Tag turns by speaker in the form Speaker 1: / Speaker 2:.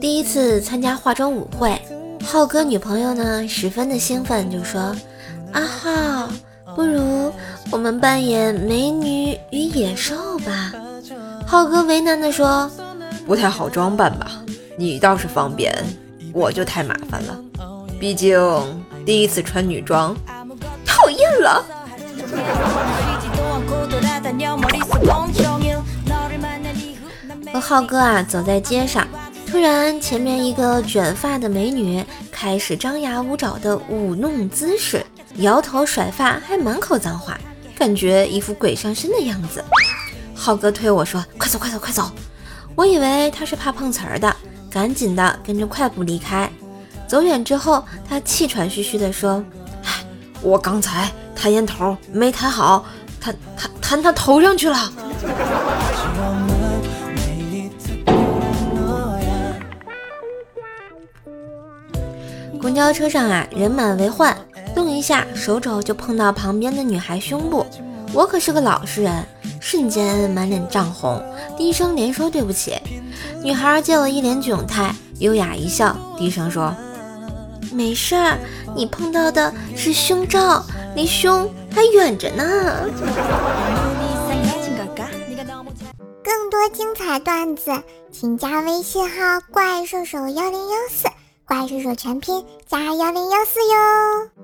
Speaker 1: 第一次参加化妆舞会，浩哥女朋友呢十分的兴奋，就说：“阿浩，不如我们扮演美女与野兽吧。”浩哥为难的说：“
Speaker 2: 不太好装扮吧？你倒是方便，我就太麻烦了。毕竟第一次穿女装，讨厌了。”
Speaker 1: 和浩哥啊走在街上，突然前面一个卷发的美女开始张牙舞爪的舞弄姿势，摇头甩发，还满口脏话，感觉一副鬼上身的样子。浩哥推我说：“快走快走快走！”我以为他是怕碰瓷儿的，赶紧的跟着快步离开。走远之后，他气喘吁吁地说：“
Speaker 2: 唉，我刚才弹烟头没弹好，弹弹弹他头上去了。”
Speaker 1: 公交车上啊，人满为患，动一下手肘就碰到旁边的女孩胸部。我可是个老实人，瞬间满脸涨红，低声连说对不起。女孩见我一脸窘态，优雅一笑，低声说：“没事儿，你碰到的是胸罩，离胸还远着呢。”
Speaker 3: 更多精彩段子，请加微信号“怪兽手幺零幺四”。怪叔叔全拼加幺零幺四哟。